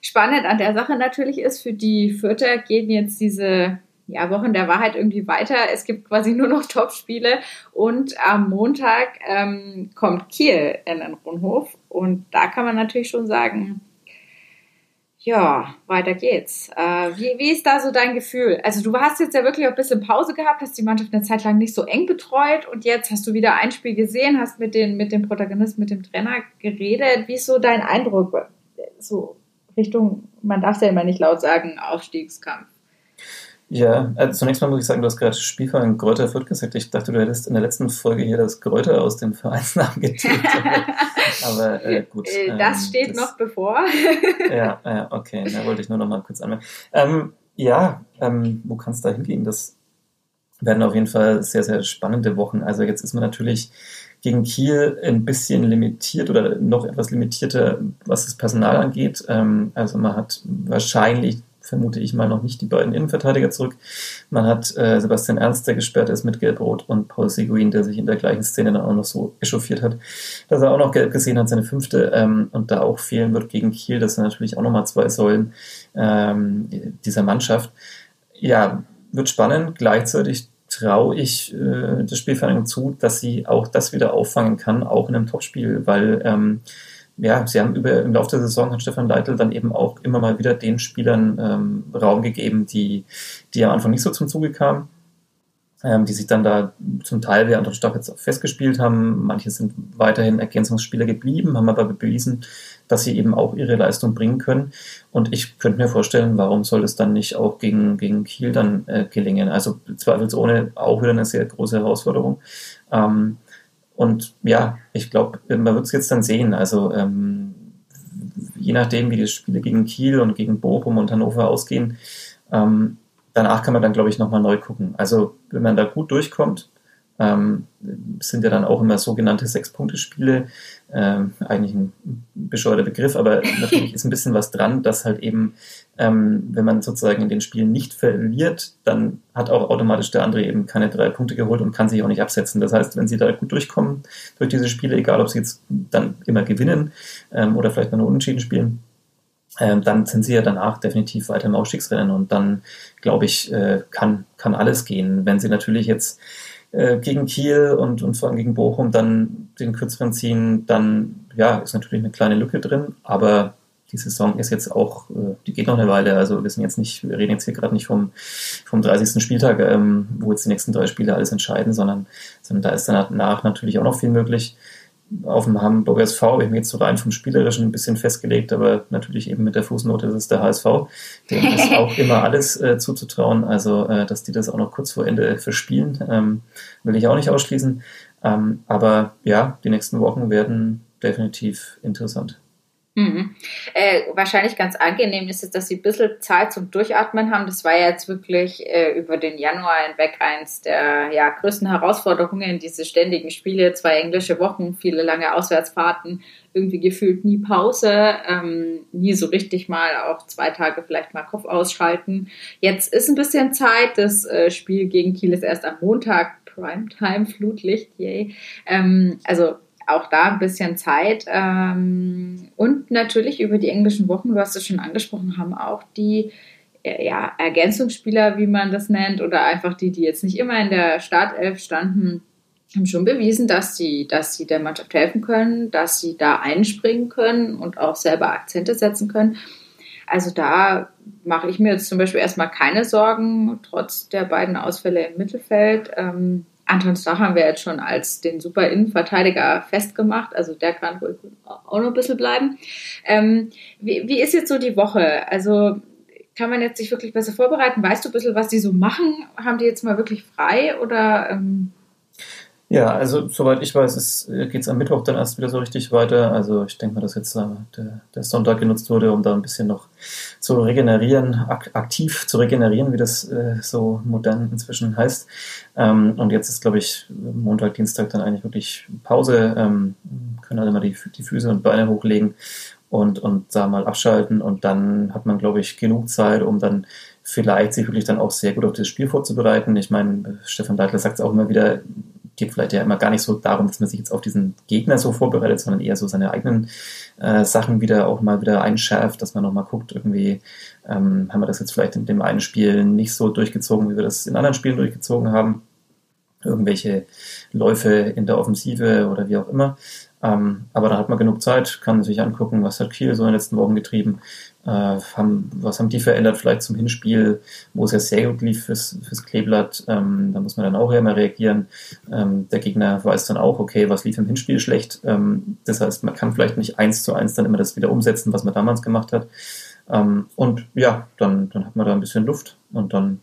Spannend an der Sache natürlich ist, für die Vierter gehen jetzt diese ja, Wochen der Wahrheit irgendwie weiter. Es gibt quasi nur noch Topspiele und am Montag ähm, kommt Kiel in den Rundhof und da kann man natürlich schon sagen, Ja, weiter geht's. Äh, wie, wie ist da so dein Gefühl? Also du hast jetzt ja wirklich ein bisschen Pause gehabt, hast die Mannschaft eine Zeit lang nicht so eng betreut und jetzt hast du wieder ein Spiel gesehen, hast mit den, mit dem Protagonisten, mit dem Trainer geredet. Wie ist so dein Eindruck? So Richtung, man darf es ja immer nicht laut sagen, Aufstiegskampf. Ja, also zunächst mal muss ich sagen, du hast gerade Spielverein Gräuter Fürth gesagt. Ich dachte, du hättest in der letzten Folge hier das Gräuter aus dem Vereinsnamen getilgt. Aber, äh, gut. Äh, das ähm, steht das, noch bevor. ja, ja, okay. Da wollte ich nur noch mal kurz anmerken. Ähm, ja, ähm, wo kann es da hingehen? Das werden auf jeden Fall sehr, sehr spannende Wochen. Also jetzt ist man natürlich gegen Kiel ein bisschen limitiert oder noch etwas limitierter, was das Personal angeht. Ähm, also man hat wahrscheinlich vermute ich mal, noch nicht die beiden Innenverteidiger zurück. Man hat äh, Sebastian Ernst, der gesperrt ist mit Gelb-Rot, und Paul Seguin, der sich in der gleichen Szene dann auch noch so echauffiert hat, dass er auch noch Gelb gesehen hat, seine fünfte, ähm, und da auch fehlen wird gegen Kiel. Das sind natürlich auch nochmal zwei Säulen ähm, dieser Mannschaft. Ja, wird spannend. Gleichzeitig traue ich äh, das Spielverein zu, dass sie auch das wieder auffangen kann, auch in einem Topspiel, weil ähm, ja, sie haben über, im Laufe der Saison hat Stefan Leitl dann eben auch immer mal wieder den Spielern ähm, Raum gegeben, die, die am Anfang nicht so zum Zuge kamen, ähm, die sich dann da zum Teil während der Staffel jetzt festgespielt haben. Manche sind weiterhin Ergänzungsspieler geblieben, haben aber bewiesen, dass sie eben auch ihre Leistung bringen können. Und ich könnte mir vorstellen, warum soll es dann nicht auch gegen, gegen Kiel dann äh, gelingen? Also zweifelsohne auch wieder eine sehr große Herausforderung. Ähm, und ja, ich glaube, man wird es jetzt dann sehen. Also ähm, je nachdem, wie die Spiele gegen Kiel und gegen Bochum und Hannover ausgehen, ähm, danach kann man dann, glaube ich, nochmal neu gucken. Also wenn man da gut durchkommt, ähm, sind ja dann auch immer sogenannte Sechs-Punkte-Spiele. Ähm, eigentlich ein bescheuerter Begriff, aber natürlich ist ein bisschen was dran, dass halt eben, ähm, wenn man sozusagen in den Spielen nicht verliert, dann hat auch automatisch der andere eben keine drei Punkte geholt und kann sich auch nicht absetzen. Das heißt, wenn sie da gut durchkommen durch diese Spiele, egal ob sie jetzt dann immer gewinnen ähm, oder vielleicht nur unentschieden spielen, ähm, dann sind sie ja danach definitiv weiter im Ausstiegsrennen und dann, glaube ich, äh, kann, kann alles gehen. Wenn sie natürlich jetzt äh, gegen Kiel und, und vor allem gegen Bochum dann den kürzeren ziehen, dann ja, ist natürlich eine kleine Lücke drin, aber die Saison ist jetzt auch, äh, die geht noch eine Weile. Also wir sind jetzt nicht, wir reden jetzt hier gerade nicht vom, vom 30. Spieltag, ähm, wo jetzt die nächsten drei Spiele alles entscheiden, sondern, sondern da ist danach natürlich auch noch viel möglich auf dem Hamburger SV habe ich mich jetzt so rein vom Spielerischen ein bisschen festgelegt, aber natürlich eben mit der Fußnote, das ist der HSV. Dem ist auch immer alles äh, zuzutrauen. Also, äh, dass die das auch noch kurz vor Ende verspielen, ähm, will ich auch nicht ausschließen. Ähm, aber ja, die nächsten Wochen werden definitiv interessant. Mhm. Äh, wahrscheinlich ganz angenehm ist es, dass sie ein bisschen Zeit zum Durchatmen haben. Das war ja jetzt wirklich äh, über den Januar hinweg eins der ja, größten Herausforderungen, diese ständigen Spiele, zwei englische Wochen, viele lange Auswärtsfahrten, irgendwie gefühlt nie Pause, ähm, nie so richtig mal auch zwei Tage vielleicht mal Kopf ausschalten. Jetzt ist ein bisschen Zeit, das äh, Spiel gegen Kiel ist erst am Montag, Primetime, Flutlicht, yay. Ähm, also auch da ein bisschen Zeit. Ähm, und natürlich über die englischen Wochen, du hast es schon angesprochen, haben auch die äh, ja, Ergänzungsspieler, wie man das nennt, oder einfach die, die jetzt nicht immer in der Startelf standen, haben schon bewiesen, dass sie, dass sie der Mannschaft helfen können, dass sie da einspringen können und auch selber Akzente setzen können. Also da mache ich mir jetzt zum Beispiel erstmal keine Sorgen, trotz der beiden Ausfälle im Mittelfeld. Ähm, Anton Stach haben wir jetzt schon als den super Innenverteidiger festgemacht. Also der kann wohl auch noch ein bisschen bleiben. Ähm, wie, wie ist jetzt so die Woche? Also kann man jetzt sich wirklich besser vorbereiten? Weißt du ein bisschen, was die so machen? Haben die jetzt mal wirklich frei oder ähm, ja, also soweit ich weiß, äh, geht es am Mittwoch dann erst wieder so richtig weiter. Also ich denke mal, dass jetzt äh, der, der, Sonntag genutzt wurde, um da ein bisschen noch zu regenerieren, ak aktiv zu regenerieren, wie das äh, so modern inzwischen heißt. Ähm, und jetzt ist, glaube ich, Montag, Dienstag dann eigentlich wirklich Pause, ähm, können alle mal die, die Füße und Beine hochlegen und, und da mal abschalten. Und dann hat man, glaube ich, genug Zeit, um dann vielleicht sich wirklich dann auch sehr gut auf das Spiel vorzubereiten. Ich meine, Stefan Deitler sagt es auch immer wieder, geht vielleicht ja immer gar nicht so darum, dass man sich jetzt auf diesen Gegner so vorbereitet, sondern eher so seine eigenen äh, Sachen wieder auch mal wieder einschärft, dass man nochmal guckt, irgendwie ähm, haben wir das jetzt vielleicht in dem einen Spiel nicht so durchgezogen, wie wir das in anderen Spielen durchgezogen haben. Irgendwelche Läufe in der Offensive oder wie auch immer. Ähm, aber da hat man genug Zeit, kann sich angucken, was hat Kiel so in den letzten Wochen getrieben, äh, haben, was haben die verändert vielleicht zum Hinspiel, wo es ja sehr gut lief fürs, fürs Kleeblatt, ähm, da muss man dann auch mal reagieren. Ähm, der Gegner weiß dann auch, okay, was lief im Hinspiel schlecht. Ähm, das heißt, man kann vielleicht nicht eins zu eins dann immer das wieder umsetzen, was man damals gemacht hat. Ähm, und ja, dann, dann hat man da ein bisschen Luft und dann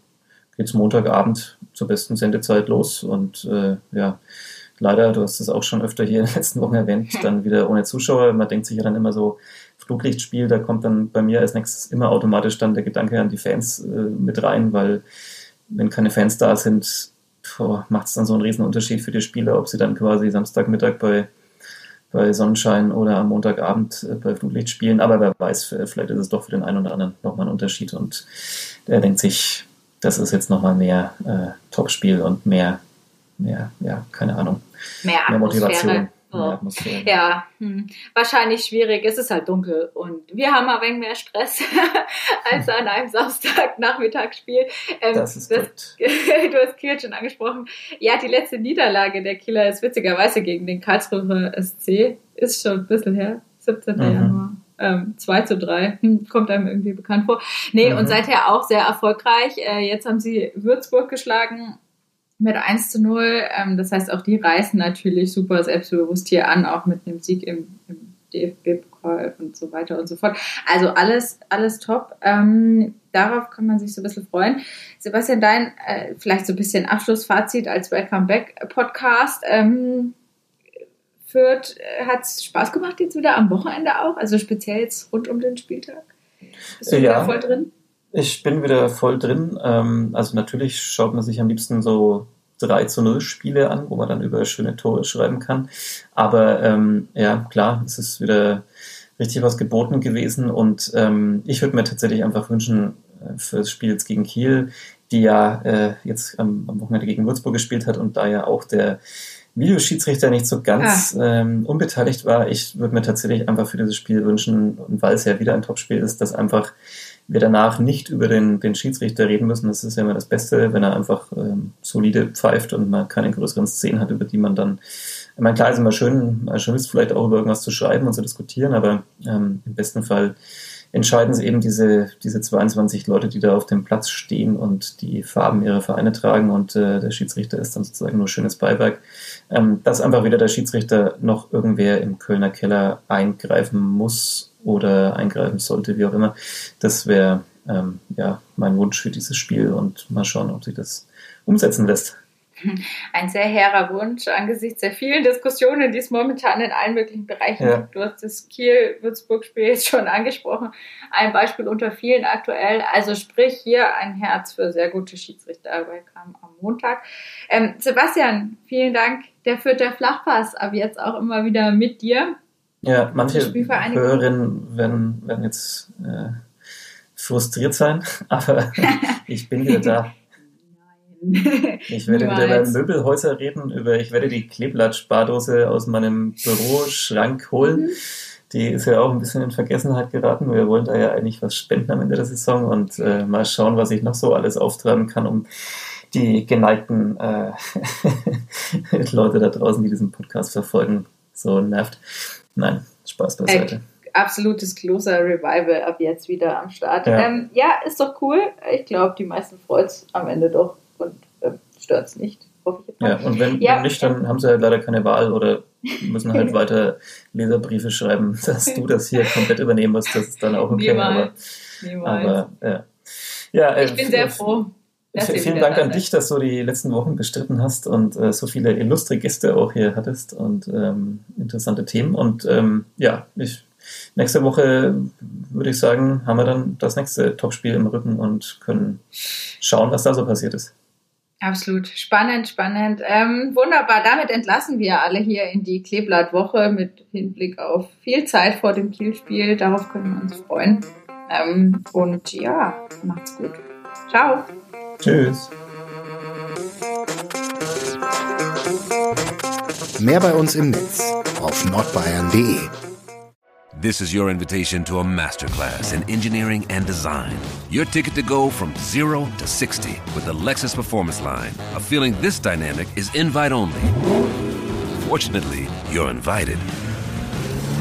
geht's Montagabend zur besten Sendezeit los und äh, ja, leider, du hast es auch schon öfter hier in den letzten Wochen erwähnt, dann wieder ohne Zuschauer. Man denkt sich ja dann immer so, Fluglichtspiel, da kommt dann bei mir als nächstes immer automatisch dann der Gedanke an die Fans äh, mit rein, weil wenn keine Fans da sind, macht es dann so einen riesen Unterschied für die Spieler, ob sie dann quasi Samstagmittag bei, bei Sonnenschein oder am Montagabend äh, bei Fluglicht spielen. Aber wer weiß, vielleicht ist es doch für den einen oder anderen nochmal ein Unterschied und der denkt sich, das ist jetzt nochmal mehr äh, Topspiel und mehr, mehr, ja, keine Ahnung, mehr, mehr Motivation. Oh. Ja, hm. wahrscheinlich schwierig. Es ist halt dunkel und wir haben ein wenig mehr Stress als an einem Samstagnachmittagsspiel. Ähm, das ist das, Du hast Kiel schon angesprochen. Ja, die letzte Niederlage der Kieler ist witzigerweise gegen den Karlsruher SC. Ist schon ein bisschen her. 17. Mhm. Januar. Ähm, 2 zu 3. Hm, kommt einem irgendwie bekannt vor. Nee, mhm. und seither auch sehr erfolgreich. Äh, jetzt haben sie Würzburg geschlagen mit 1 zu 0. Ähm, das heißt, auch die reißen natürlich super selbstbewusst hier an, auch mit einem Sieg im, im DFB-Pokal und so weiter und so fort. Also alles, alles top. Ähm, darauf kann man sich so ein bisschen freuen. Sebastian, dein äh, vielleicht so ein bisschen Abschlussfazit als Welcome Back Podcast. Ähm, Fürth äh, hat es Spaß gemacht jetzt wieder am Wochenende auch, also speziell jetzt rund um den Spieltag. Bist du ja. wieder voll drin? Ich bin wieder voll drin. Ähm, also natürlich schaut man sich am liebsten so 3 zu 0 Spiele an, wo man dann über schöne Tore schreiben kann. Aber ähm, ja, klar, es ist wieder richtig was geboten gewesen und ähm, ich würde mir tatsächlich einfach wünschen, äh, für das Spiel jetzt gegen Kiel, die ja äh, jetzt am, am Wochenende gegen Würzburg gespielt hat und da ja auch der Videoschiedsrichter nicht so ganz ah. ähm, unbeteiligt war. Ich würde mir tatsächlich einfach für dieses Spiel wünschen, und weil es ja wieder ein Topspiel ist, dass einfach wir danach nicht über den, den Schiedsrichter reden müssen. Das ist ja immer das Beste, wenn er einfach ähm, solide pfeift und man keine größeren Szenen hat, über die man dann. Ich meine, klar ist immer schön, schön ist vielleicht auch über irgendwas zu schreiben und zu diskutieren, aber ähm, im besten Fall entscheiden es eben diese, diese 22 Leute, die da auf dem Platz stehen und die Farben ihrer Vereine tragen und äh, der Schiedsrichter ist dann sozusagen nur schönes Beiwerk. Ähm, dass einfach wieder der Schiedsrichter noch irgendwer im Kölner Keller eingreifen muss oder eingreifen sollte, wie auch immer. Das wäre ähm, ja mein Wunsch für dieses Spiel und mal schauen, ob sich das umsetzen lässt. Ein sehr hehrer Wunsch angesichts der vielen Diskussionen, die es momentan in allen möglichen Bereichen ja. gibt. Du hast das Kiel-Würzburg-Spiel jetzt schon angesprochen. Ein Beispiel unter vielen aktuell. Also sprich hier ein Herz für sehr gute Schiedsrichter. kam am Montag. Ähm, Sebastian, vielen Dank. Der führt der Flachpass ab jetzt auch immer wieder mit dir. Ja, manche Hörerinnen werden, werden jetzt äh, frustriert sein, aber ich bin wieder da. Ich werde Niemals. wieder über Möbelhäuser reden, über ich werde die Kleeblatt-Spardose aus meinem Büroschrank holen. Mhm. Die ist ja auch ein bisschen in Vergessenheit geraten. Wir wollen da ja eigentlich was spenden am Ende der Saison und äh, mal schauen, was ich noch so alles auftreiben kann, um die geneigten äh, Leute da draußen, die diesen Podcast verfolgen, so nervt. Nein, Spaß beiseite. Äh, absolutes Closer Revival ab jetzt wieder am Start. Ja, ähm, ja ist doch cool. Ich glaube, die meisten freut es am Ende doch und äh, stört es nicht. Ja, und wenn, ja, wenn nicht, dann haben sie halt leider keine Wahl oder müssen halt weiter Leserbriefe schreiben, dass du das hier komplett übernehmen musst. Das ist dann auch okay. Niemals. Aber, Niemals. aber ja. ja äh, ich bin sehr froh. Vielen Dank an dich, dass du die letzten Wochen bestritten hast und äh, so viele illustre Gäste auch hier hattest und ähm, interessante Themen. Und ähm, ja, ich, nächste Woche würde ich sagen, haben wir dann das nächste Topspiel im Rücken und können schauen, was da so passiert ist. Absolut spannend, spannend. Ähm, wunderbar, damit entlassen wir alle hier in die Kleeblattwoche mit Hinblick auf viel Zeit vor dem Kielspiel. Darauf können wir uns freuen. Ähm, und ja, macht's gut. Ciao. Tschüss. Mehr bei uns im Netz auf nordbayern.de. This is your invitation to a masterclass in engineering and design. Your ticket to go from zero to 60 with the Lexus Performance Line. A feeling this dynamic is invite only. Fortunately, you're invited.